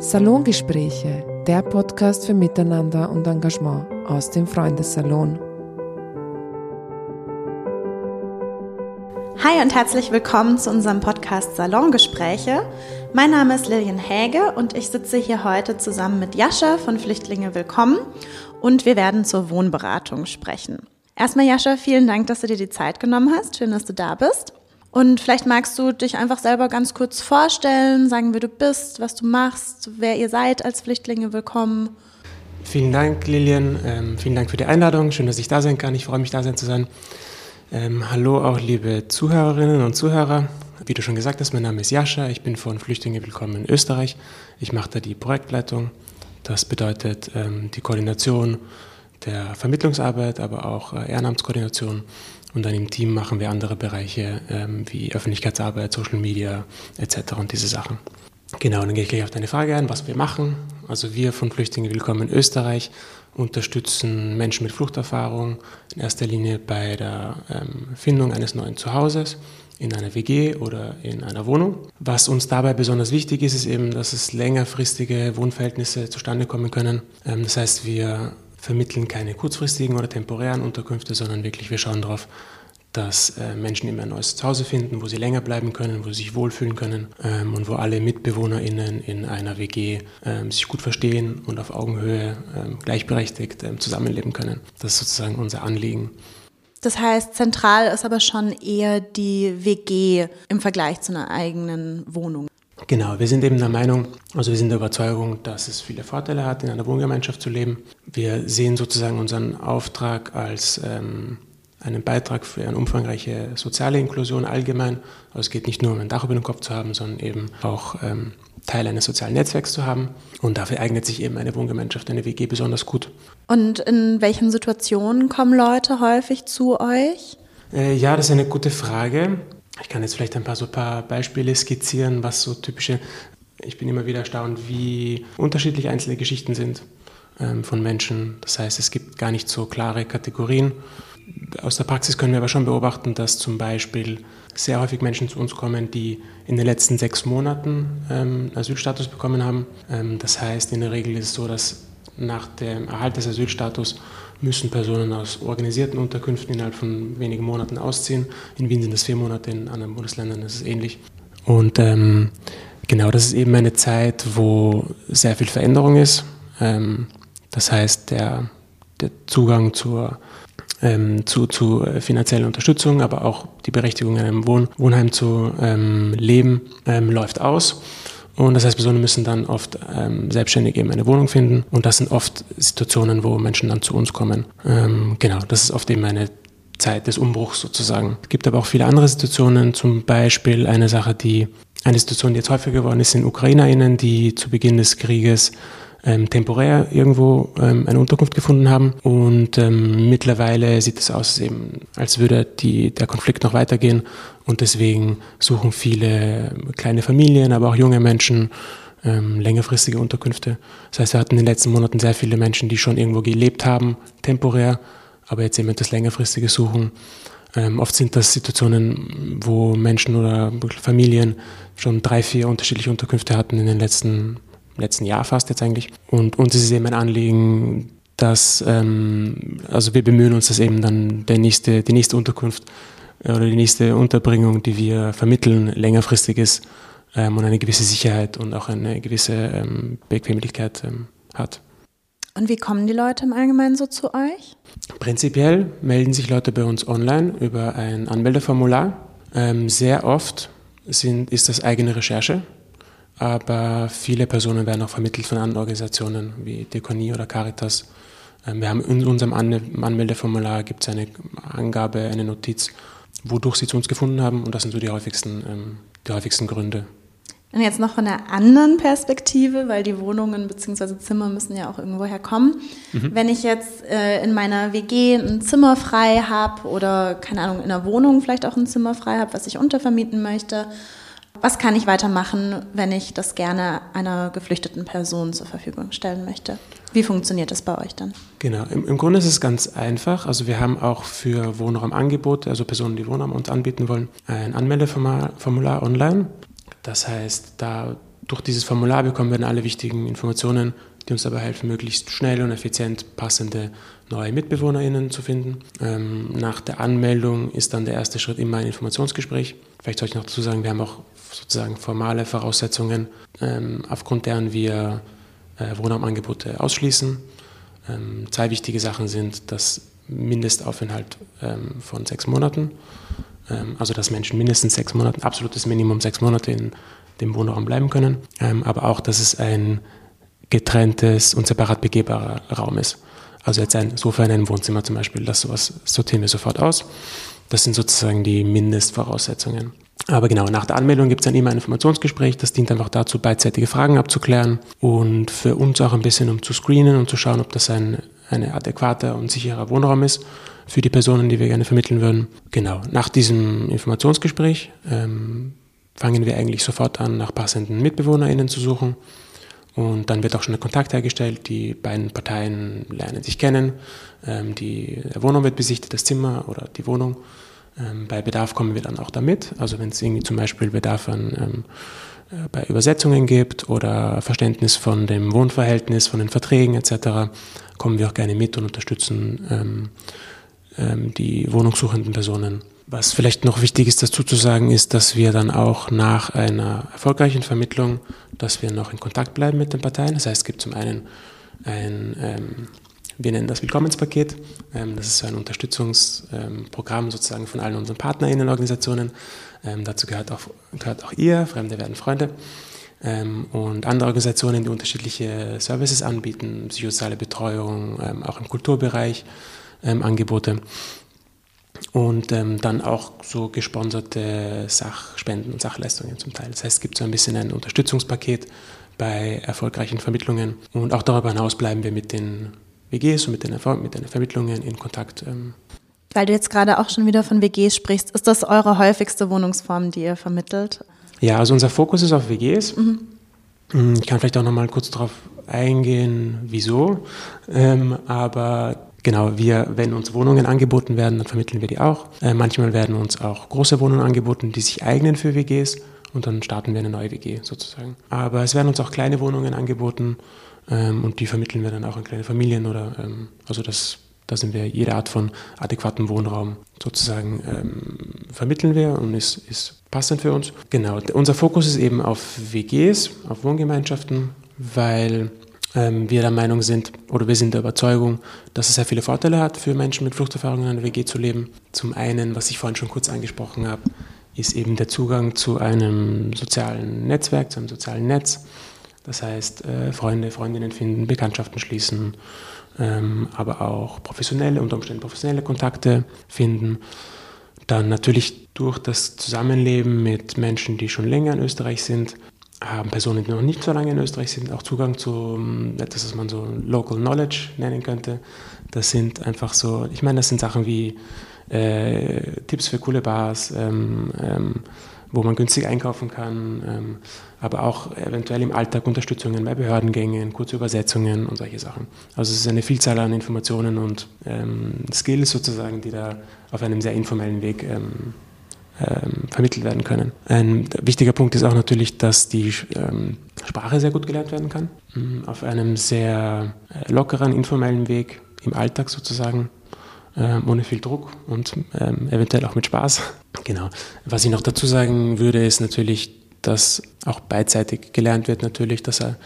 Salongespräche, der Podcast für Miteinander und Engagement aus dem Freundessalon. Hi und herzlich willkommen zu unserem Podcast Salongespräche. Mein Name ist Lilian Häge und ich sitze hier heute zusammen mit Jascha von Flüchtlinge Willkommen und wir werden zur Wohnberatung sprechen. Erstmal Jascha, vielen Dank, dass du dir die Zeit genommen hast. Schön, dass du da bist. Und vielleicht magst du dich einfach selber ganz kurz vorstellen, sagen, wer du bist, was du machst, wer ihr seid als Flüchtlinge willkommen. Vielen Dank, Lilian. Ähm, vielen Dank für die Einladung. Schön, dass ich da sein kann. Ich freue mich, da sein zu sein. Ähm, hallo auch liebe Zuhörerinnen und Zuhörer. Wie du schon gesagt hast, mein Name ist Jascha. Ich bin von Flüchtlinge Willkommen in Österreich. Ich mache da die Projektleitung. Das bedeutet ähm, die Koordination der Vermittlungsarbeit, aber auch äh, Ehrenamtskoordination und dann im Team machen wir andere Bereiche ähm, wie Öffentlichkeitsarbeit, Social Media etc. und diese Sachen. Genau, dann gehe ich gleich auf deine Frage ein, was wir machen. Also wir von Flüchtlingen Willkommen in Österreich unterstützen Menschen mit Fluchterfahrung in erster Linie bei der ähm, Findung eines neuen Zuhauses in einer WG oder in einer Wohnung. Was uns dabei besonders wichtig ist, ist eben, dass es längerfristige Wohnverhältnisse zustande kommen können. Ähm, das heißt, wir vermitteln keine kurzfristigen oder temporären Unterkünfte, sondern wirklich wir schauen darauf, dass äh, Menschen immer ein neues Zuhause finden, wo sie länger bleiben können, wo sie sich wohlfühlen können ähm, und wo alle MitbewohnerInnen in einer WG ähm, sich gut verstehen und auf Augenhöhe ähm, gleichberechtigt zusammenleben können. Das ist sozusagen unser Anliegen. Das heißt, zentral ist aber schon eher die WG im Vergleich zu einer eigenen Wohnung. Genau, wir sind eben der Meinung, also wir sind der Überzeugung, dass es viele Vorteile hat, in einer Wohngemeinschaft zu leben. Wir sehen sozusagen unseren Auftrag als ähm, einen Beitrag für eine umfangreiche soziale Inklusion allgemein. Also es geht nicht nur um ein Dach über dem Kopf zu haben, sondern eben auch ähm, Teil eines sozialen Netzwerks zu haben. Und dafür eignet sich eben eine Wohngemeinschaft, eine WG besonders gut. Und in welchen Situationen kommen Leute häufig zu euch? Äh, ja, das ist eine gute Frage. Ich kann jetzt vielleicht ein paar so paar Beispiele skizzieren, was so typische. Ich bin immer wieder erstaunt, wie unterschiedlich einzelne Geschichten sind ähm, von Menschen. Das heißt, es gibt gar nicht so klare Kategorien. Aus der Praxis können wir aber schon beobachten, dass zum Beispiel sehr häufig Menschen zu uns kommen, die in den letzten sechs Monaten ähm, Asylstatus bekommen haben. Ähm, das heißt, in der Regel ist es so, dass nach dem Erhalt des Asylstatus müssen Personen aus organisierten Unterkünften innerhalb von wenigen Monaten ausziehen. In Wien sind das vier Monate, in anderen Bundesländern ist es ähnlich. Und ähm, genau, das ist eben eine Zeit, wo sehr viel Veränderung ist. Ähm, das heißt, der, der Zugang zur, ähm, zu, zu finanzieller Unterstützung, aber auch die Berechtigung, in einem Wohn Wohnheim zu ähm, leben, ähm, läuft aus. Und das heißt, Personen müssen dann oft ähm, selbstständig eben eine Wohnung finden. Und das sind oft Situationen, wo Menschen dann zu uns kommen. Ähm, genau, das ist oft eben eine Zeit des Umbruchs sozusagen. Es gibt aber auch viele andere Situationen, zum Beispiel eine Sache, die eine Situation, die jetzt häufiger geworden ist, sind UkrainerInnen, die zu Beginn des Krieges ähm, temporär irgendwo ähm, eine Unterkunft gefunden haben. Und ähm, mittlerweile sieht es aus, eben, als würde die, der Konflikt noch weitergehen. Und deswegen suchen viele kleine Familien, aber auch junge Menschen ähm, längerfristige Unterkünfte. Das heißt, wir hatten in den letzten Monaten sehr viele Menschen, die schon irgendwo gelebt haben, temporär, aber jetzt eben etwas längerfristiges suchen. Ähm, oft sind das Situationen, wo Menschen oder Familien schon drei, vier unterschiedliche Unterkünfte hatten in den letzten letzten Jahr fast jetzt eigentlich. Und uns ist es eben ein Anliegen, dass, ähm, also wir bemühen uns, dass eben dann der nächste, die nächste Unterkunft äh, oder die nächste Unterbringung, die wir vermitteln, längerfristig ist ähm, und eine gewisse Sicherheit und auch eine gewisse ähm, Bequemlichkeit ähm, hat. Und wie kommen die Leute im Allgemeinen so zu euch? Prinzipiell melden sich Leute bei uns online über ein Anmeldeformular. Ähm, sehr oft sind, ist das eigene Recherche aber viele Personen werden auch vermittelt von anderen Organisationen wie Dekonie oder Caritas. Ähm, wir haben in unserem Anmeldeformular gibt es eine Angabe, eine Notiz, wodurch sie zu uns gefunden haben und das sind so die häufigsten, ähm, die häufigsten Gründe. Und jetzt noch von einer anderen Perspektive, weil die Wohnungen bzw. Zimmer müssen ja auch irgendwo herkommen. Mhm. Wenn ich jetzt äh, in meiner WG ein Zimmer frei habe oder keine Ahnung, in einer Wohnung vielleicht auch ein Zimmer frei habe, was ich untervermieten möchte was kann ich weitermachen, wenn ich das gerne einer geflüchteten Person zur Verfügung stellen möchte? Wie funktioniert das bei euch dann? Genau, im, im Grunde ist es ganz einfach. Also wir haben auch für Wohnraumangebote, also Personen, die Wohnraum uns anbieten wollen, ein Anmeldeformular online. Das heißt, da durch dieses Formular bekommen wir dann alle wichtigen Informationen, die uns dabei helfen, möglichst schnell und effizient passende neue MitbewohnerInnen zu finden. Ähm, nach der Anmeldung ist dann der erste Schritt immer ein Informationsgespräch. Vielleicht soll ich noch dazu sagen, wir haben auch sozusagen formale Voraussetzungen, ähm, aufgrund deren wir äh, Wohnraumangebote ausschließen. Ähm, zwei wichtige Sachen sind das Mindestaufenthalt ähm, von sechs Monaten, ähm, also dass Menschen mindestens sechs Monate, absolutes Minimum sechs Monate in dem Wohnraum bleiben können, ähm, aber auch, dass es ein getrenntes und separat begehbarer Raum ist. Also jetzt ein Sofa in einem Wohnzimmer zum Beispiel, das sowas sortieren wir sofort aus. Das sind sozusagen die Mindestvoraussetzungen. Aber genau, nach der Anmeldung gibt es dann immer ein Informationsgespräch. Das dient einfach dazu, beidseitige Fragen abzuklären und für uns auch ein bisschen, um zu screenen und zu schauen, ob das ein, ein adäquater und sicherer Wohnraum ist für die Personen, die wir gerne vermitteln würden. Genau, nach diesem Informationsgespräch ähm, fangen wir eigentlich sofort an, nach passenden MitbewohnerInnen zu suchen. Und dann wird auch schon ein Kontakt hergestellt. Die beiden Parteien lernen sich kennen. Ähm, die Wohnung wird besichtigt, das Zimmer oder die Wohnung. Ähm, bei Bedarf kommen wir dann auch damit. Also wenn es irgendwie zum Beispiel Bedarf an ähm, äh, bei Übersetzungen gibt oder Verständnis von dem Wohnverhältnis, von den Verträgen etc., kommen wir auch gerne mit und unterstützen ähm, ähm, die wohnungssuchenden Personen. Was vielleicht noch wichtig ist dazu zu sagen, ist, dass wir dann auch nach einer erfolgreichen Vermittlung, dass wir noch in Kontakt bleiben mit den Parteien. Das heißt, es gibt zum einen ein ähm, wir nennen das Willkommenspaket. Ähm, das ist so ein Unterstützungsprogramm sozusagen von allen unseren PartnerInnenorganisationen. Ähm, dazu gehört auch, gehört auch ihr, Fremde werden Freunde. Ähm, und andere Organisationen, die unterschiedliche Services anbieten, psychosoziale Betreuung, auch im Kulturbereich Angebote. Und ähm, dann auch so gesponserte Sachspenden und Sachleistungen zum Teil. Das heißt, es gibt so ein bisschen ein Unterstützungspaket bei erfolgreichen Vermittlungen. Und auch darüber hinaus bleiben wir mit den WGs und mit den, mit den Vermittlungen in Kontakt. Ähm. Weil du jetzt gerade auch schon wieder von WGs sprichst, ist das eure häufigste Wohnungsform, die ihr vermittelt? Ja, also unser Fokus ist auf WGs. Mhm. Hm, ich kann vielleicht auch noch mal kurz darauf eingehen, wieso. Ähm, aber genau, wir, wenn uns Wohnungen angeboten werden, dann vermitteln wir die auch. Äh, manchmal werden uns auch große Wohnungen angeboten, die sich eignen für WGs und dann starten wir eine neue WG sozusagen. Aber es werden uns auch kleine Wohnungen angeboten, ähm, und die vermitteln wir dann auch an kleine Familien oder ähm, also das, da sind wir jede Art von adäquatem Wohnraum sozusagen ähm, vermitteln wir und ist, ist passend für uns. Genau, unser Fokus ist eben auf WGs, auf Wohngemeinschaften, weil wir der Meinung sind oder wir sind der Überzeugung, dass es sehr viele Vorteile hat für Menschen mit Fluchterfahrungen in einer WG zu leben. Zum einen, was ich vorhin schon kurz angesprochen habe, ist eben der Zugang zu einem sozialen Netzwerk, zu einem sozialen Netz das heißt, äh, Freunde, Freundinnen finden, Bekanntschaften schließen, ähm, aber auch professionelle, unter Umständen professionelle Kontakte finden. Dann natürlich durch das Zusammenleben mit Menschen, die schon länger in Österreich sind, haben Personen, die noch nicht so lange in Österreich sind, auch Zugang zu ähm, etwas, was man so Local Knowledge nennen könnte. Das sind einfach so, ich meine, das sind Sachen wie äh, Tipps für coole Bars, ähm, ähm, wo man günstig einkaufen kann, ähm, aber auch eventuell im Alltag Unterstützungen bei Behördengängen, kurze Übersetzungen und solche Sachen. Also es ist eine Vielzahl an Informationen und ähm, Skills sozusagen, die da auf einem sehr informellen Weg ähm, ähm vermittelt werden können. Ein wichtiger Punkt ist auch natürlich, dass die ähm, Sprache sehr gut gelernt werden kann, ähm, auf einem sehr äh, lockeren, informellen Weg im Alltag sozusagen ähm, ohne viel Druck und ähm, eventuell auch mit Spaß. Genau. Was ich noch dazu sagen würde, ist natürlich, dass auch beidseitig gelernt wird, natürlich, dass er,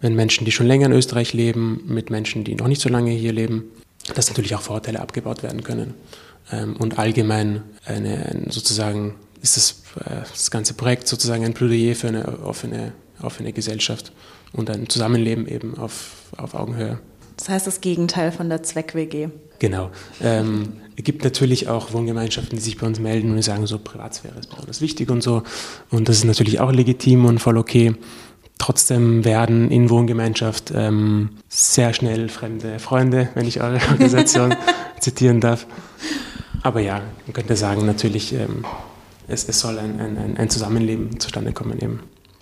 wenn Menschen, die schon länger in Österreich leben, mit Menschen, die noch nicht so lange hier leben, dass natürlich auch Vorteile abgebaut werden können. Ähm, und allgemein eine, ein, sozusagen ist das, äh, das ganze Projekt sozusagen ein Plädoyer für eine offene, offene Gesellschaft und ein Zusammenleben eben auf, auf Augenhöhe. Das heißt das Gegenteil von der Zweck-WG. Genau. Ähm, es gibt natürlich auch Wohngemeinschaften, die sich bei uns melden und sagen, so Privatsphäre ist besonders wichtig und so. Und das ist natürlich auch legitim und voll okay. Trotzdem werden in Wohngemeinschaft ähm, sehr schnell fremde Freunde, wenn ich eure Organisation zitieren darf. Aber ja, man könnte sagen, natürlich, ähm, es, es soll ein, ein, ein Zusammenleben zustande kommen eben.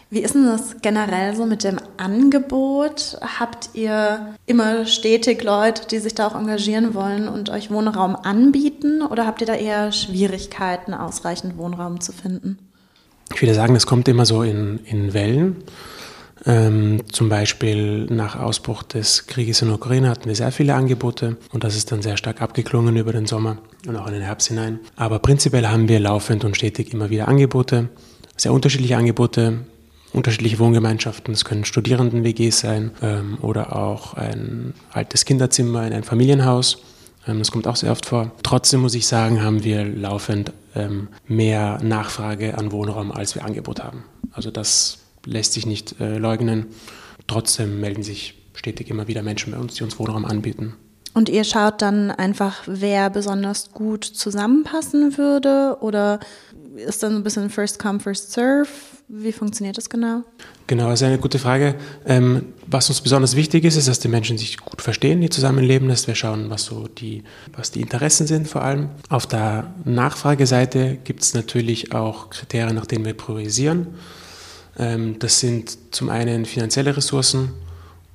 Wie ist denn das generell so mit dem Angebot? Habt ihr immer stetig Leute, die sich da auch engagieren wollen und euch Wohnraum anbieten? Oder habt ihr da eher Schwierigkeiten, ausreichend Wohnraum zu finden? Ich würde sagen, es kommt immer so in, in Wellen. Ähm, zum Beispiel nach Ausbruch des Krieges in Ukraine hatten wir sehr viele Angebote und das ist dann sehr stark abgeklungen über den Sommer und auch in den Herbst hinein. Aber prinzipiell haben wir laufend und stetig immer wieder Angebote, sehr unterschiedliche Angebote, unterschiedliche Wohngemeinschaften. Es können Studierenden-WGs sein ähm, oder auch ein altes Kinderzimmer in ein Familienhaus. Ähm, das kommt auch sehr oft vor. Trotzdem muss ich sagen, haben wir laufend ähm, mehr Nachfrage an Wohnraum, als wir Angebot haben. Also das lässt sich nicht äh, leugnen. Trotzdem melden sich stetig immer wieder Menschen bei uns, die uns Wohnraum anbieten. Und ihr schaut dann einfach, wer besonders gut zusammenpassen würde? Oder ist dann ein bisschen First Come, First Serve? Wie funktioniert das genau? Genau, das ist eine gute Frage. Ähm, was uns besonders wichtig ist, ist, dass die Menschen sich gut verstehen, die zusammenleben, dass wir schauen, was so die, was die Interessen sind vor allem. Auf der Nachfrageseite gibt es natürlich auch Kriterien, nach denen wir priorisieren. Ähm, das sind zum einen finanzielle Ressourcen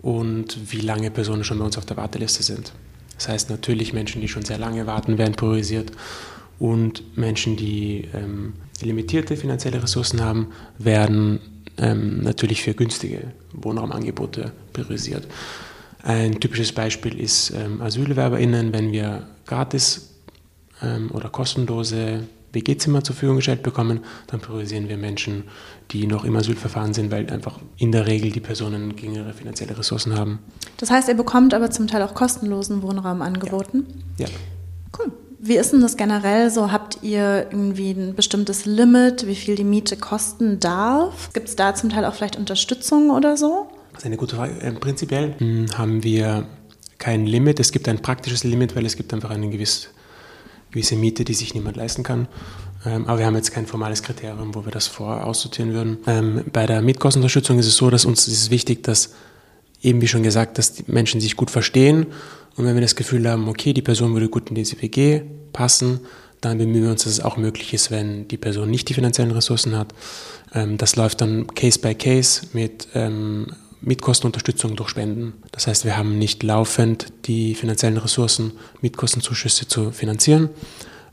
und wie lange Personen schon bei uns auf der Warteliste sind. Das heißt natürlich Menschen, die schon sehr lange warten, werden priorisiert und Menschen, die ähm, limitierte finanzielle Ressourcen haben, werden ähm, natürlich für günstige Wohnraumangebote priorisiert. Ein typisches Beispiel ist ähm, AsylbewerberInnen, wenn wir gratis ähm, oder kostenlose WG-Zimmer zur Verfügung gestellt bekommen, dann priorisieren wir Menschen, die noch im Asylverfahren sind, weil einfach in der Regel die Personen geringere finanzielle Ressourcen haben. Das heißt, ihr bekommt aber zum Teil auch kostenlosen Wohnraum angeboten? Ja. ja. Cool. Wie ist denn das generell so? Habt ihr irgendwie ein bestimmtes Limit, wie viel die Miete kosten darf? Gibt es da zum Teil auch vielleicht Unterstützung oder so? Das ist eine gute Frage. Ähm, prinzipiell hm, haben wir kein Limit. Es gibt ein praktisches Limit, weil es gibt einfach eine gewisse gewisse Miete, die sich niemand leisten kann. Ähm, aber wir haben jetzt kein formales Kriterium, wo wir das voraussortieren würden. Ähm, bei der Mietkostenunterstützung ist es so, dass uns ist es wichtig, dass eben wie schon gesagt, dass die Menschen sich gut verstehen. Und wenn wir das Gefühl haben, okay, die Person würde gut in diese WG passen, dann bemühen wir uns, dass es auch möglich ist, wenn die Person nicht die finanziellen Ressourcen hat. Ähm, das läuft dann Case by Case mit Mietkostenunterstützung durch Spenden. Das heißt, wir haben nicht laufend die finanziellen Ressourcen, Mietkostenzuschüsse zu finanzieren,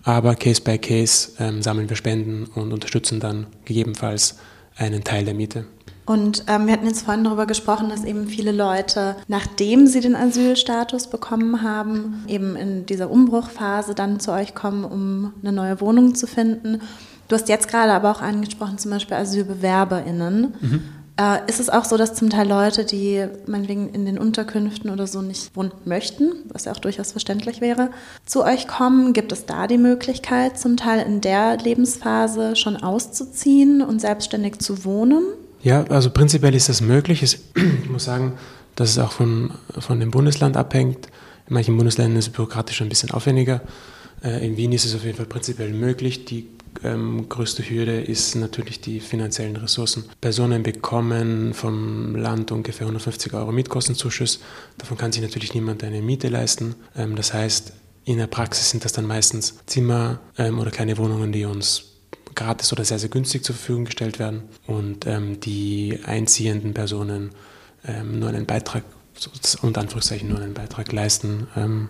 aber Case by Case ähm, sammeln wir Spenden und unterstützen dann gegebenenfalls einen Teil der Miete. Und ähm, wir hatten jetzt vorhin darüber gesprochen, dass eben viele Leute, nachdem sie den Asylstatus bekommen haben, eben in dieser Umbruchphase dann zu euch kommen, um eine neue Wohnung zu finden. Du hast jetzt gerade aber auch angesprochen, zum Beispiel AsylbewerberInnen. Mhm. Äh, ist es auch so, dass zum Teil Leute, die meinetwegen in den Unterkünften oder so nicht wohnen möchten, was ja auch durchaus verständlich wäre, zu euch kommen? Gibt es da die Möglichkeit, zum Teil in der Lebensphase schon auszuziehen und selbstständig zu wohnen? Ja, also prinzipiell ist das möglich. Ich muss sagen, dass es auch von, von dem Bundesland abhängt. In manchen Bundesländern ist es bürokratisch ein bisschen aufwendiger. Äh, in Wien ist es auf jeden Fall prinzipiell möglich. Die ähm, größte Hürde ist natürlich die finanziellen Ressourcen. Personen bekommen vom Land ungefähr 150 Euro Mietkostenzuschuss. Davon kann sich natürlich niemand eine Miete leisten. Ähm, das heißt, in der Praxis sind das dann meistens Zimmer ähm, oder kleine Wohnungen, die uns gratis oder sehr, sehr günstig zur Verfügung gestellt werden und ähm, die einziehenden Personen ähm, nur einen Beitrag, unter Anführungszeichen nur einen Beitrag leisten. Ähm,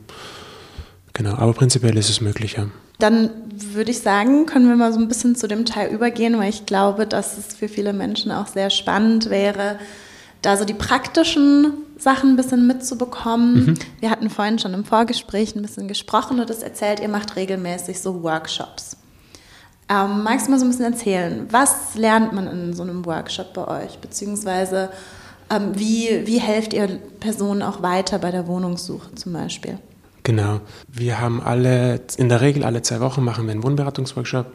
genau, aber prinzipiell ist es möglich, ja. Dann würde ich sagen, können wir mal so ein bisschen zu dem Teil übergehen, weil ich glaube, dass es für viele Menschen auch sehr spannend wäre, da so die praktischen Sachen ein bisschen mitzubekommen. Mhm. Wir hatten vorhin schon im Vorgespräch ein bisschen gesprochen und es erzählt, ihr macht regelmäßig so Workshops. Ähm, magst du mal so ein bisschen erzählen, was lernt man in so einem Workshop bei euch? Beziehungsweise ähm, wie, wie helft ihr Personen auch weiter bei der Wohnungssuche zum Beispiel? Genau. Wir haben alle, in der Regel alle zwei Wochen machen wir einen Wohnberatungsworkshop,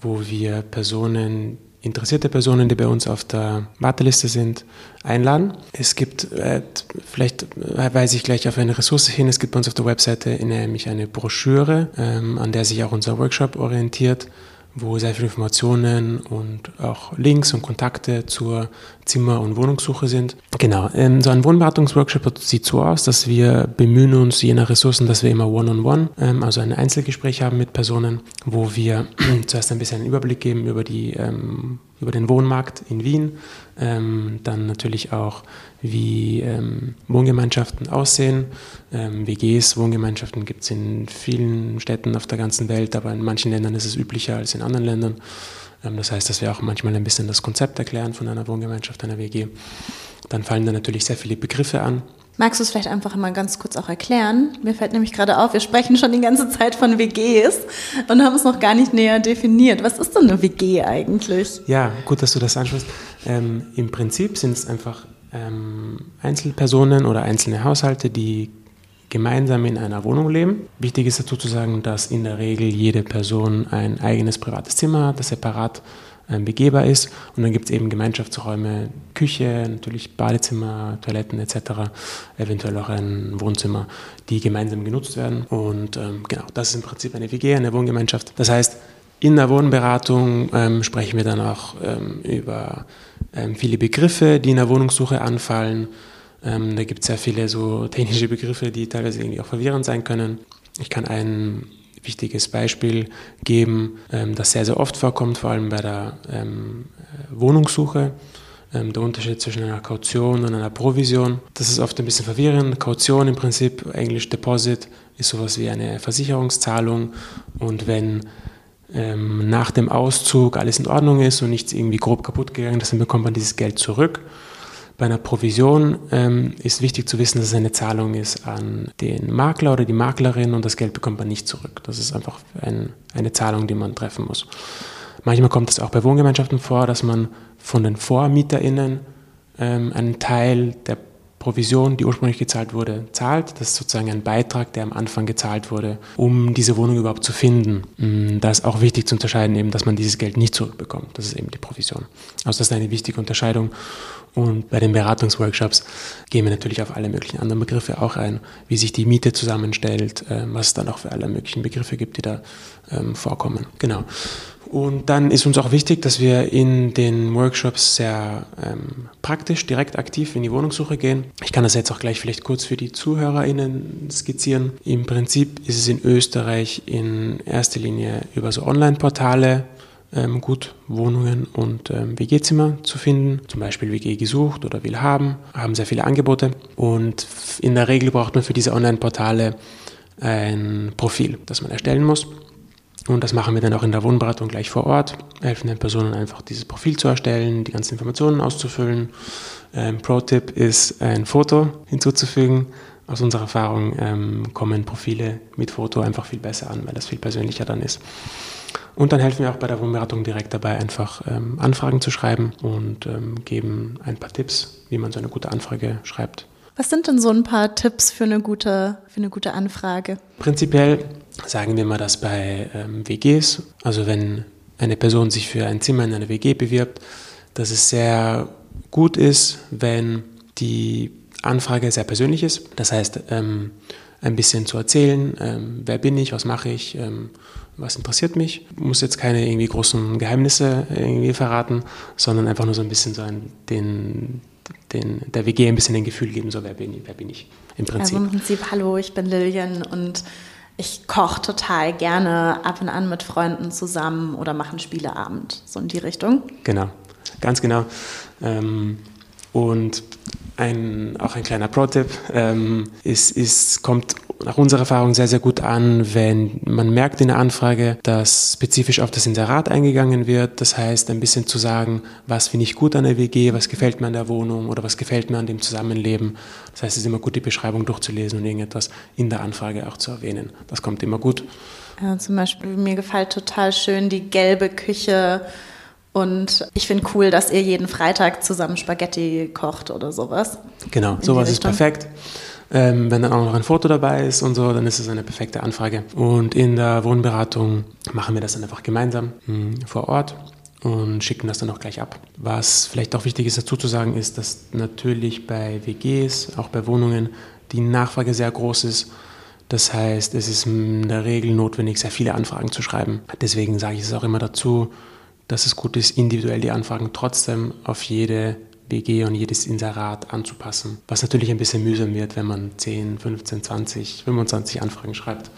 wo wir Personen, interessierte Personen, die bei uns auf der Warteliste sind, einladen. Es gibt, äh, vielleicht weise ich gleich auf eine Ressource hin, es gibt bei uns auf der Webseite nämlich eine Broschüre, ähm, an der sich auch unser Workshop orientiert wo sehr viele Informationen und auch Links und Kontakte zur Zimmer- und Wohnungssuche sind. Genau, ähm, so ein Wohnberatungsworkshop sieht so aus, dass wir bemühen uns je nach Ressourcen, dass wir immer One-on-One, -on -one, ähm, also ein Einzelgespräch haben mit Personen, wo wir zuerst ein bisschen einen Überblick geben über die ähm, über den Wohnmarkt in Wien, ähm, dann natürlich auch, wie ähm, Wohngemeinschaften aussehen. Ähm, WGs, Wohngemeinschaften gibt es in vielen Städten auf der ganzen Welt, aber in manchen Ländern ist es üblicher als in anderen Ländern. Ähm, das heißt, dass wir auch manchmal ein bisschen das Konzept erklären von einer Wohngemeinschaft, einer WG. Dann fallen da natürlich sehr viele Begriffe an. Magst du es vielleicht einfach mal ganz kurz auch erklären? Mir fällt nämlich gerade auf, wir sprechen schon die ganze Zeit von WGs und haben es noch gar nicht näher definiert. Was ist denn eine WG eigentlich? Ja, gut, dass du das ansprichst. Ähm, Im Prinzip sind es einfach ähm, Einzelpersonen oder einzelne Haushalte, die gemeinsam in einer Wohnung leben. Wichtig ist dazu zu sagen, dass in der Regel jede Person ein eigenes privates Zimmer hat, das separat ähm, begehbar ist. Und dann gibt es eben Gemeinschaftsräume, Küche, natürlich Badezimmer, Toiletten etc., eventuell auch ein Wohnzimmer, die gemeinsam genutzt werden. Und ähm, genau, das ist im Prinzip eine WG, eine Wohngemeinschaft. Das heißt, in der Wohnberatung ähm, sprechen wir dann auch ähm, über ähm, viele Begriffe, die in der Wohnungssuche anfallen. Ähm, da gibt es sehr viele so technische Begriffe, die teilweise irgendwie auch verwirrend sein können. Ich kann einen wichtiges Beispiel geben, ähm, das sehr, sehr oft vorkommt, vor allem bei der ähm, Wohnungssuche. Ähm, der Unterschied zwischen einer Kaution und einer Provision. Das ist oft ein bisschen verwirrend. Kaution im Prinzip, Englisch Deposit, ist sowas wie eine Versicherungszahlung. Und wenn ähm, nach dem Auszug alles in Ordnung ist und nichts irgendwie grob kaputt gegangen ist, dann bekommt man dieses Geld zurück. Bei einer Provision ähm, ist wichtig zu wissen, dass es eine Zahlung ist an den Makler oder die Maklerin und das Geld bekommt man nicht zurück. Das ist einfach ein, eine Zahlung, die man treffen muss. Manchmal kommt es auch bei Wohngemeinschaften vor, dass man von den VormieterInnen ähm, einen Teil der Provision, die ursprünglich gezahlt wurde, zahlt. Das ist sozusagen ein Beitrag, der am Anfang gezahlt wurde, um diese Wohnung überhaupt zu finden. Mm, da ist auch wichtig zu unterscheiden, eben, dass man dieses Geld nicht zurückbekommt. Das ist eben die Provision. Also das ist eine wichtige Unterscheidung. Und bei den Beratungsworkshops gehen wir natürlich auf alle möglichen anderen Begriffe auch ein, wie sich die Miete zusammenstellt, ähm, was es dann auch für alle möglichen Begriffe gibt, die da ähm, vorkommen. Genau. Und dann ist uns auch wichtig, dass wir in den Workshops sehr ähm, praktisch, direkt aktiv in die Wohnungssuche gehen. Ich kann das jetzt auch gleich vielleicht kurz für die ZuhörerInnen skizzieren. Im Prinzip ist es in Österreich in erster Linie über so Online-Portale ähm, gut Wohnungen und ähm, WG-Zimmer zu finden. Zum Beispiel WG gesucht oder will haben, haben sehr viele Angebote. Und in der Regel braucht man für diese Online-Portale ein Profil, das man erstellen muss. Und das machen wir dann auch in der Wohnberatung gleich vor Ort, helfen den Personen einfach dieses Profil zu erstellen, die ganzen Informationen auszufüllen. Ähm, Pro-Tipp ist ein Foto hinzuzufügen. Aus unserer Erfahrung ähm, kommen Profile mit Foto einfach viel besser an, weil das viel persönlicher dann ist. Und dann helfen wir auch bei der Wohnberatung direkt dabei, einfach ähm, Anfragen zu schreiben und ähm, geben ein paar Tipps, wie man so eine gute Anfrage schreibt. Was sind denn so ein paar Tipps für eine gute, für eine gute Anfrage? Prinzipiell sagen wir mal das bei ähm, WGs. Also wenn eine Person sich für ein Zimmer in einer WG bewirbt, dass es sehr gut ist, wenn die Anfrage sehr persönlich ist. Das heißt, ähm, ein bisschen zu erzählen, ähm, wer bin ich, was mache ich, ähm, was interessiert mich. Ich muss jetzt keine irgendwie großen Geheimnisse irgendwie verraten, sondern einfach nur so ein bisschen so ein, den, den, der WG ein bisschen ein Gefühl geben, so wer bin ich, wer bin ich im Prinzip. Also im Prinzip, hallo, ich bin Lilian und ich koche total gerne ab und an mit Freunden zusammen oder mache einen Spieleabend, so in die Richtung. Genau, ganz genau. Ähm, und ein, auch ein kleiner Pro-Tipp, ähm, ist, ist, kommt nach unserer Erfahrung sehr, sehr gut an, wenn man merkt in der Anfrage, dass spezifisch auf das Inserat eingegangen wird. Das heißt, ein bisschen zu sagen, was finde ich gut an der WG, was gefällt mir an der Wohnung oder was gefällt mir an dem Zusammenleben. Das heißt, es ist immer gut, die Beschreibung durchzulesen und irgendetwas in der Anfrage auch zu erwähnen. Das kommt immer gut. Ja, zum Beispiel, mir gefällt total schön die gelbe Küche. Und ich finde cool, dass ihr jeden Freitag zusammen Spaghetti kocht oder sowas. Genau, sowas ist perfekt. Ähm, wenn dann auch noch ein Foto dabei ist und so, dann ist es eine perfekte Anfrage. Und in der Wohnberatung machen wir das dann einfach gemeinsam mh, hm, vor Ort und schicken das dann auch gleich ab. Was vielleicht auch wichtig ist dazu zu sagen, ist, dass natürlich bei WGs, auch bei Wohnungen, die Nachfrage sehr groß ist. Das heißt, es ist in der Regel notwendig, sehr viele Anfragen zu schreiben. Deswegen sage ich es auch immer dazu, dass es gut ist, individuell die Anfragen trotzdem auf jede BG und jedes Inserat anzupassen. Was natürlich ein bisschen mühsam wird, wenn man 10, 15, 20, 25 Anfragen schreibt.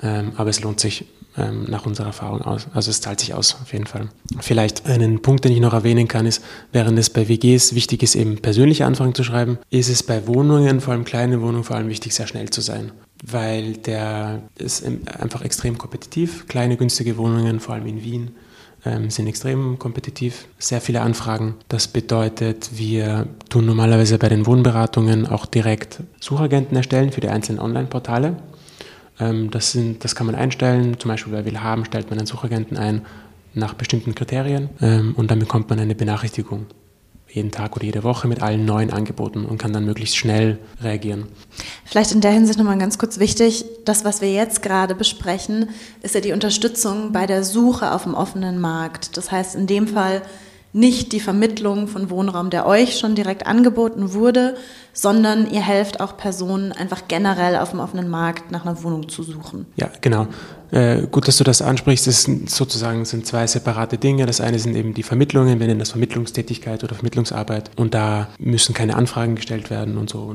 Ähm, aber es lohnt sich ähm, nach unserer Erfahrung aus. Also es zahlt sich aus, auf jeden Fall. Vielleicht einen Punkt, den ich noch erwähnen kann, ist, während es bei WGs wichtig ist, eben persönliche Anfragen zu schreiben, ist es bei Wohnungen, vor allem kleinen Wohnungen, vor allem wichtig, sehr schnell zu sein. Weil der ist einfach extrem kompetitiv. Kleine, günstige Wohnungen, vor allem in Wien, ähm, sind extrem kompetitiv, sehr viele Anfragen. Das bedeutet, wir tun normalerweise bei den Wohnberatungen auch direkt Suchagenten erstellen für die einzelnen Online-Portale. Ähm, das, das kann man einstellen, zum Beispiel bei Willhaben stellt man einen Suchagenten ein nach bestimmten Kriterien ähm, und dann bekommt man eine Benachrichtigung jeden Tag oder jede Woche mit allen neuen Angeboten und kann dann möglichst schnell reagieren. Vielleicht in der Hinsicht nochmal ganz kurz wichtig, das, was wir jetzt gerade besprechen, ist ja die Unterstützung bei der Suche auf dem offenen Markt. Das heißt in dem Fall nicht die Vermittlung von Wohnraum, der euch schon direkt angeboten wurde, sondern ihr helft auch Personen einfach generell auf dem offenen Markt nach einer Wohnung zu suchen. Ja, genau. Äh, gut, dass du das ansprichst. Das sind sozusagen sind zwei separate Dinge. Das eine sind eben die Vermittlungen, wir nennen das Vermittlungstätigkeit oder Vermittlungsarbeit. Und da müssen keine Anfragen gestellt werden und so,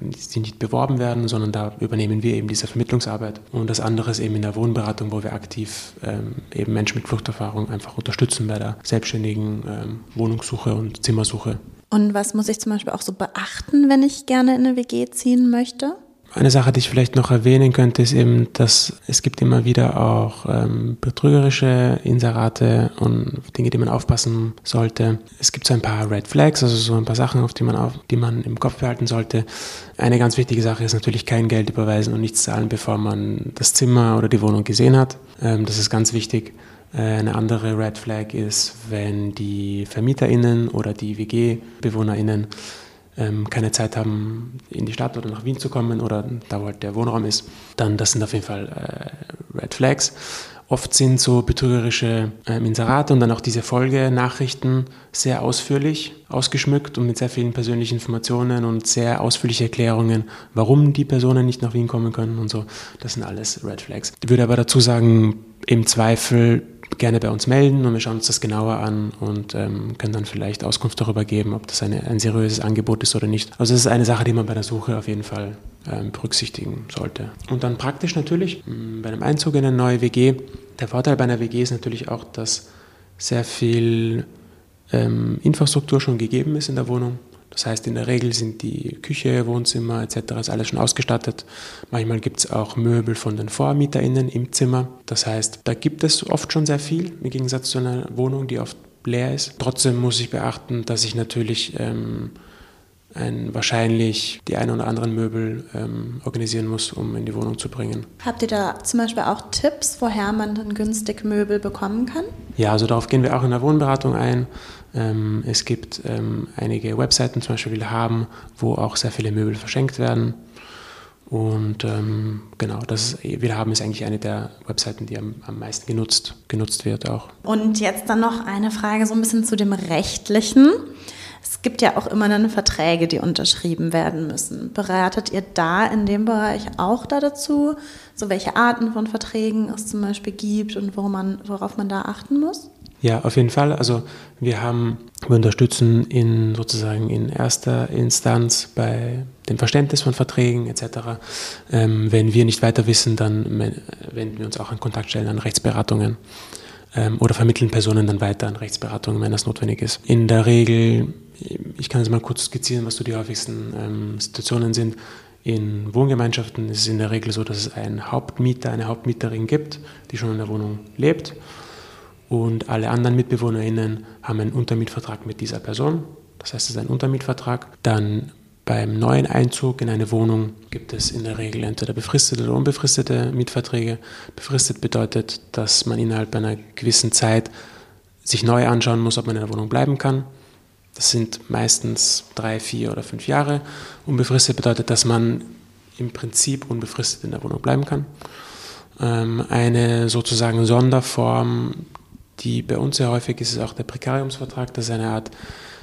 die nicht beworben werden, sondern da übernehmen wir eben diese Vermittlungsarbeit. Und das andere ist eben in der Wohnberatung, wo wir aktiv ähm, eben Menschen mit Fluchterfahrung einfach unterstützen bei der selbstständigen ähm, Wohnungssuche und Zimmersuche. Und was muss ich zum Beispiel auch so beachten, wenn ich gerne in eine WG ziehen möchte? Eine Sache, die ich vielleicht noch erwähnen könnte, ist eben, dass es gibt immer wieder auch ähm, betrügerische Inserate und Dinge, die man aufpassen sollte. Es gibt so ein paar Red Flags, also so ein paar Sachen, auf die man, auf, die man im Kopf behalten sollte. Eine ganz wichtige Sache ist natürlich kein Geld überweisen und nichts zahlen, bevor man das Zimmer oder die Wohnung gesehen hat. Ähm, das ist ganz wichtig. Äh, eine andere Red Flag ist, wenn die VermieterInnen oder die WG-BewohnerInnen ähm, keine Zeit haben, in die Stadt oder nach Wien zu kommen oder da, wo halt der Wohnraum ist, dann das sind auf jeden Fall äh, Red Flags. Oft sind so betrügerische äh, Inserate und dann auch diese Folgenachrichten sehr ausführlich ausgeschmückt und mit sehr vielen persönlichen Informationen und sehr ausführliche Erklärungen, warum die Personen nicht nach Wien kommen können und so. Das sind alles Red Flags. Ich würde aber dazu sagen, im Zweifel gerne bei uns melden und wir schauen uns das genauer an und ähm, können dann vielleicht Auskunft darüber geben, ob das eine, ein seriöses Angebot ist oder nicht. Also das ist eine Sache, die man bei der Suche auf jeden Fall ähm, berücksichtigen sollte. Und dann praktisch natürlich mm, bei einem Einzug in eine neue WG. Der Vorteil bei einer WG ist natürlich auch, dass sehr viel ähm, Infrastruktur schon gegeben ist in der Wohnung. Das heißt, in der Regel sind die Küche, Wohnzimmer etc. ist alles schon ausgestattet. Manchmal gibt es auch Möbel von den VormieterInnen im Zimmer. Das heißt, da gibt es oft schon sehr viel, im Gegensatz zu einer Wohnung, die oft leer ist. Trotzdem muss ich beachten, dass ich natürlich ähm, ein, wahrscheinlich die ein oder anderen Möbel ähm, organisieren muss, um in die Wohnung zu bringen. Habt ihr da zum Beispiel auch Tipps, woher man dann günstig Möbel bekommen kann? Ja, also darauf gehen wir auch in der Wohnberatung ein. Ähm, es gibt ähm, einige Webseiten, zum Beispiel Willhaben, wo auch sehr viele Möbel verschenkt werden. Und ähm, genau, das ist, Willhaben ist eigentlich eine der Webseiten, die am, am meisten genutzt, genutzt wird auch. Und jetzt dann noch eine Frage so ein bisschen zu dem Rechtlichen. Es gibt ja auch immer dann Verträge, die unterschrieben werden müssen. Beratet ihr da in dem Bereich auch da dazu, so welche Arten von Verträgen es zum Beispiel gibt und worauf man, worauf man da achten muss? Ja, auf jeden Fall. Also wir haben, wir unterstützen in sozusagen in erster Instanz bei dem Verständnis von Verträgen etc. Ähm, wenn wir nicht weiter wissen, dann wenden wir uns auch an Kontaktstellen, an Rechtsberatungen ähm, oder vermitteln Personen dann weiter an Rechtsberatungen, wenn das notwendig ist. In der Regel, ich kann jetzt mal kurz skizzieren, was so die häufigsten ähm, Situationen sind. In Wohngemeinschaften ist es in der Regel so, dass es einen Hauptmieter, eine Hauptmieterin gibt, die schon in der Wohnung lebt und alle anderen MitbewohnerInnen haben einen Untermietvertrag mit dieser Person. Das heißt, es ist ein Untermietvertrag. Dann beim neuen Einzug in eine Wohnung gibt es in der Regel entweder befristete oder unbefristete Mietverträge. Befristet bedeutet, dass man innerhalb einer gewissen Zeit sich neu anschauen muss, ob man in der Wohnung bleiben kann. Das sind meistens drei, vier oder fünf Jahre. Unbefristet bedeutet, dass man im Prinzip unbefristet in der Wohnung bleiben kann. Ähm, eine sozusagen Sonderform die bei uns sehr häufig ist, ist auch der Prekariumsvertrag. Das ist eine Art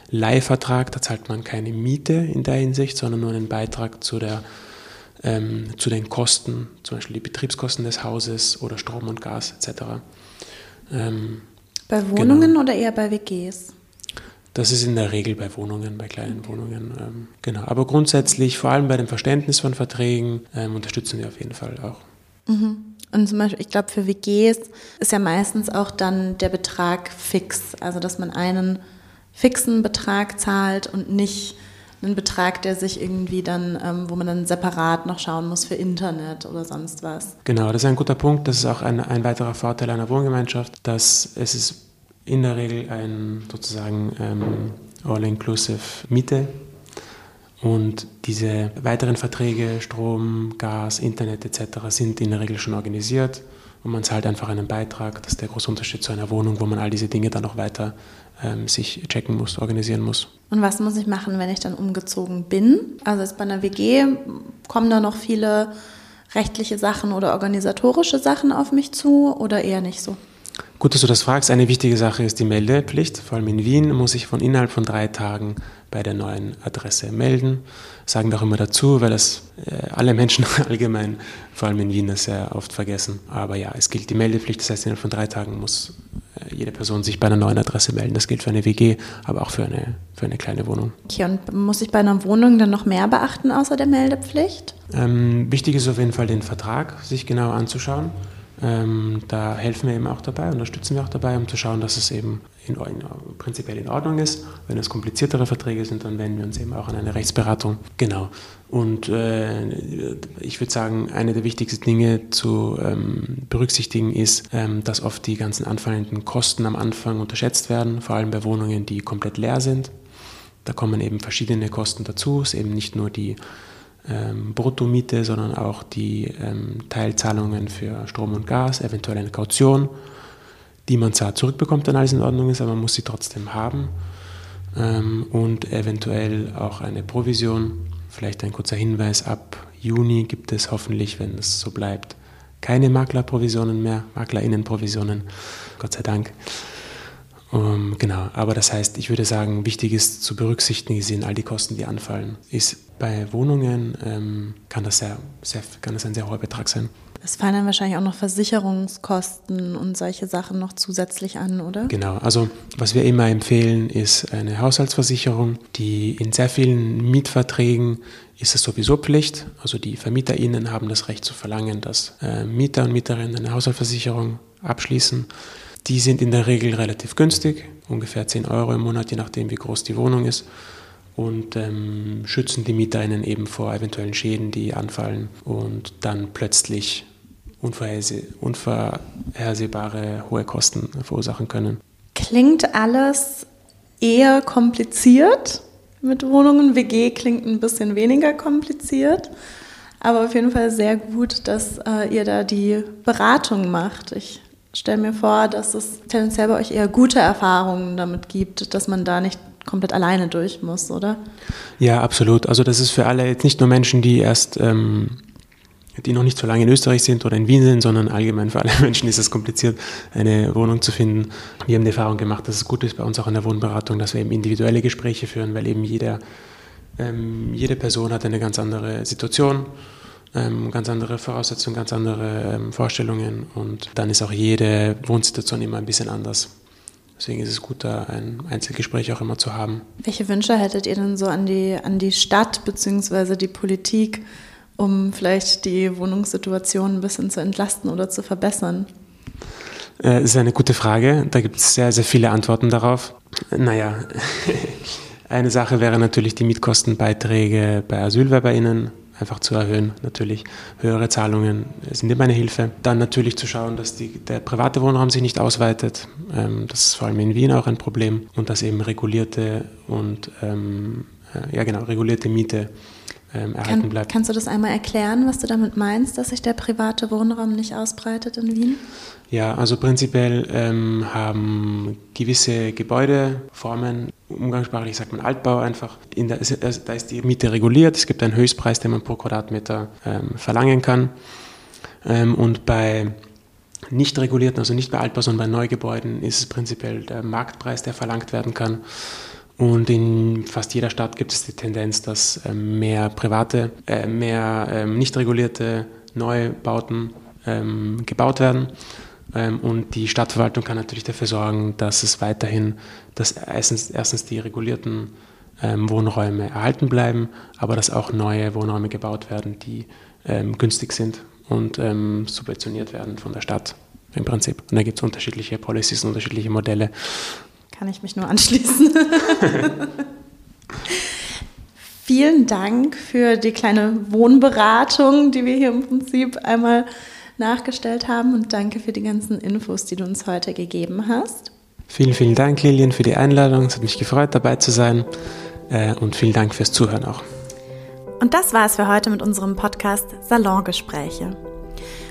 Leihvertrag. Da zahlt man keine Miete in der Hinsicht, sondern nur einen Beitrag zu, der, ähm, zu den Kosten, zum Beispiel die Betriebskosten des Hauses oder Strom und Gas etc. Ähm, bei Wohnungen genau. oder eher bei WGs? Das ist in der Regel bei Wohnungen, bei kleinen Wohnungen. Ähm, genau. Aber grundsätzlich, vor allem bei dem Verständnis von Verträgen, ähm, unterstützen wir auf jeden Fall auch. Mhm. Und zum Beispiel, ich glaube, für WGs ist ja meistens auch dann der Betrag fix. Also, dass man einen fixen Betrag zahlt und nicht einen Betrag, der sich irgendwie dann, ähm, wo man dann separat noch schauen muss für Internet oder sonst was. Genau, das ist ein guter Punkt. Das ist auch ein, ein weiterer Vorteil einer Wohngemeinschaft, dass es ist in der Regel ein sozusagen ähm, All-Inclusive Miete. Und diese weiteren Verträge, Strom, Gas, Internet etc. sind in der Regel schon organisiert und man zahlt einfach einen Beitrag. Das ist der große Unterschied zu einer Wohnung, wo man all diese Dinge dann noch weiter ähm, sich checken muss, organisieren muss. Und was muss ich machen, wenn ich dann umgezogen bin? Also jetzt bei einer WG kommen da noch viele rechtliche Sachen oder organisatorische Sachen auf mich zu oder eher nicht so? Gut, dass du das fragst. Eine wichtige Sache ist die Meldepflicht. Vor allem in Wien muss ich von innerhalb von drei Tagen bei der neuen Adresse melden. Sagen doch immer dazu, weil das äh, alle Menschen allgemein, vor allem in Wien, das sehr oft vergessen. Aber ja, es gilt die Meldepflicht. Das heißt, innerhalb von drei Tagen muss äh, jede Person sich bei einer neuen Adresse melden. Das gilt für eine WG, aber auch für eine, für eine kleine Wohnung. Okay, und muss ich bei einer Wohnung dann noch mehr beachten außer der Meldepflicht? Ähm, wichtig ist auf jeden Fall den Vertrag sich genau anzuschauen. Ähm, da helfen wir eben auch dabei, unterstützen wir auch dabei, um zu schauen, dass es eben in, in, prinzipiell in Ordnung ist. Wenn es kompliziertere Verträge sind, dann wenden wir uns eben auch an eine Rechtsberatung. Genau. Und äh, ich würde sagen, eine der wichtigsten Dinge zu ähm, berücksichtigen ist, ähm, dass oft die ganzen anfallenden Kosten am Anfang unterschätzt werden, vor allem bei Wohnungen, die komplett leer sind. Da kommen eben verschiedene Kosten dazu. Es ist eben nicht nur die ähm, Bruttomiete, sondern auch die ähm, Teilzahlungen für Strom und Gas, eventuell eine Kaution, die man zwar zurückbekommt, wenn alles in Ordnung ist, aber man muss sie trotzdem haben. Ähm, und eventuell auch eine Provision. Vielleicht ein kurzer Hinweis, ab Juni gibt es hoffentlich, wenn es so bleibt, keine Maklerprovisionen mehr, Maklerinnenprovisionen, Gott sei Dank. Um, genau, aber das heißt, ich würde sagen, wichtig ist zu berücksichtigen, sind all die Kosten, die anfallen. Ist bei Wohnungen ähm, kann, das sehr, sehr, kann das ein sehr hoher Betrag sein. Es fallen dann wahrscheinlich auch noch Versicherungskosten und solche Sachen noch zusätzlich an, oder? Genau, also was wir immer empfehlen, ist eine Haushaltsversicherung, die in sehr vielen Mietverträgen ist es sowieso Pflicht. Also die VermieterInnen haben das Recht zu verlangen, dass äh, Mieter und Mieterinnen eine Haushaltsversicherung abschließen. Die sind in der Regel relativ günstig, ungefähr 10 Euro im Monat, je nachdem, wie groß die Wohnung ist. Und ähm, schützen die MieterInnen eben vor eventuellen Schäden, die anfallen und dann plötzlich unvorhersehbare hohe Kosten verursachen können. Klingt alles eher kompliziert mit Wohnungen. WG klingt ein bisschen weniger kompliziert. Aber auf jeden Fall sehr gut, dass äh, ihr da die Beratung macht. Ich stelle mir vor, dass es tendenziell bei euch eher gute Erfahrungen damit gibt, dass man da nicht komplett alleine durch muss, oder? Ja, absolut. Also das ist für alle jetzt nicht nur Menschen, die erst, ähm, die noch nicht so lange in Österreich sind oder in Wien sind, sondern allgemein für alle Menschen ist es kompliziert, eine Wohnung zu finden. Wir haben die Erfahrung gemacht, dass es gut ist bei uns auch in der Wohnberatung, dass wir eben individuelle Gespräche führen, weil eben jeder, ähm, jede Person hat eine ganz andere Situation ähm, ganz andere Voraussetzungen, ganz andere ähm, Vorstellungen und dann ist auch jede Wohnsituation immer ein bisschen anders. Deswegen ist es gut, da ein Einzelgespräch auch immer zu haben. Welche Wünsche hättet ihr denn so an die, an die Stadt bzw. die Politik, um vielleicht die Wohnungssituation ein bisschen zu entlasten oder zu verbessern? Das äh, ist eine gute Frage. Da gibt es sehr, sehr viele Antworten darauf. Naja, eine Sache wäre natürlich die Mietkostenbeiträge bei AsylwerberInnen einfach zu erhöhen. Natürlich höhere Zahlungen sind immer eine Hilfe. Dann natürlich zu schauen, dass die, der private Wohnraum sich nicht ausweitet. Ähm, das ist vor allem in Wien auch ein Problem. Und dass eben regulierte und ähm, äh, ja genau, regulierte Miete ähm, erhalten Kann, bleibt. Kannst du das einmal erklären, was du damit meinst, dass sich der private Wohnraum nicht ausbreitet in Wien? Ja, also prinzipiell ähm, haben gewisse Gebäudeformen, umgangssprachlich sagt man Altbau einfach, der, da ist die Miete reguliert, es gibt einen Höchstpreis, den man pro Quadratmeter ähm, verlangen kann. Ähm, und bei nicht regulierten, also nicht bei Altbau, sondern bei Neugebäuden ist es prinzipiell der Marktpreis, der verlangt werden kann. Und in fast jeder Stadt gibt es die Tendenz, dass ähm, mehr private, äh, mehr ähm, nicht regulierte Neubauten ähm, gebaut werden. Und die Stadtverwaltung kann natürlich dafür sorgen, dass es weiterhin, dass erstens, erstens die regulierten Wohnräume erhalten bleiben, aber dass auch neue Wohnräume gebaut werden, die günstig sind und subventioniert werden von der Stadt im Prinzip. Und da gibt es unterschiedliche Policies, unterschiedliche Modelle. Kann ich mich nur anschließen. Vielen Dank für die kleine Wohnberatung, die wir hier im Prinzip einmal nachgestellt haben und danke für die ganzen Infos, die du uns heute gegeben hast. Vielen, vielen Dank, Lilian, für die Einladung. Es hat mich gefreut, dabei zu sein. Äh, und vielen Dank fürs Zuhören auch. Und das war es für heute mit unserem Podcast Salongespräche.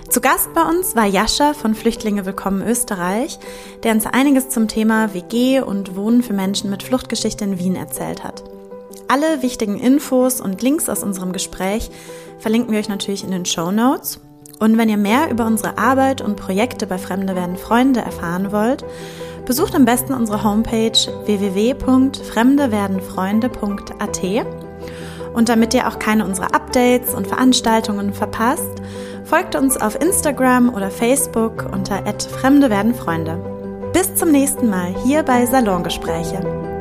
Zu Gast bei uns war Jascha von Flüchtlinge Willkommen Österreich, der uns einiges zum Thema WG und Wohnen für Menschen mit Fluchtgeschichte in Wien erzählt hat. Alle wichtigen Infos und Links aus unserem Gespräch verlinken wir euch natürlich in den Show Notes. Und wenn ihr mehr über unsere Arbeit und Projekte bei Fremde werden Freunde erfahren wollt, besucht am besten unsere Homepage www.fremdewerdenfreunde.at. Und damit ihr auch keine unserer Updates und Veranstaltungen verpasst, folgt uns auf Instagram oder Facebook unter Fremde werden Freunde. Bis zum nächsten Mal hier bei Salongespräche.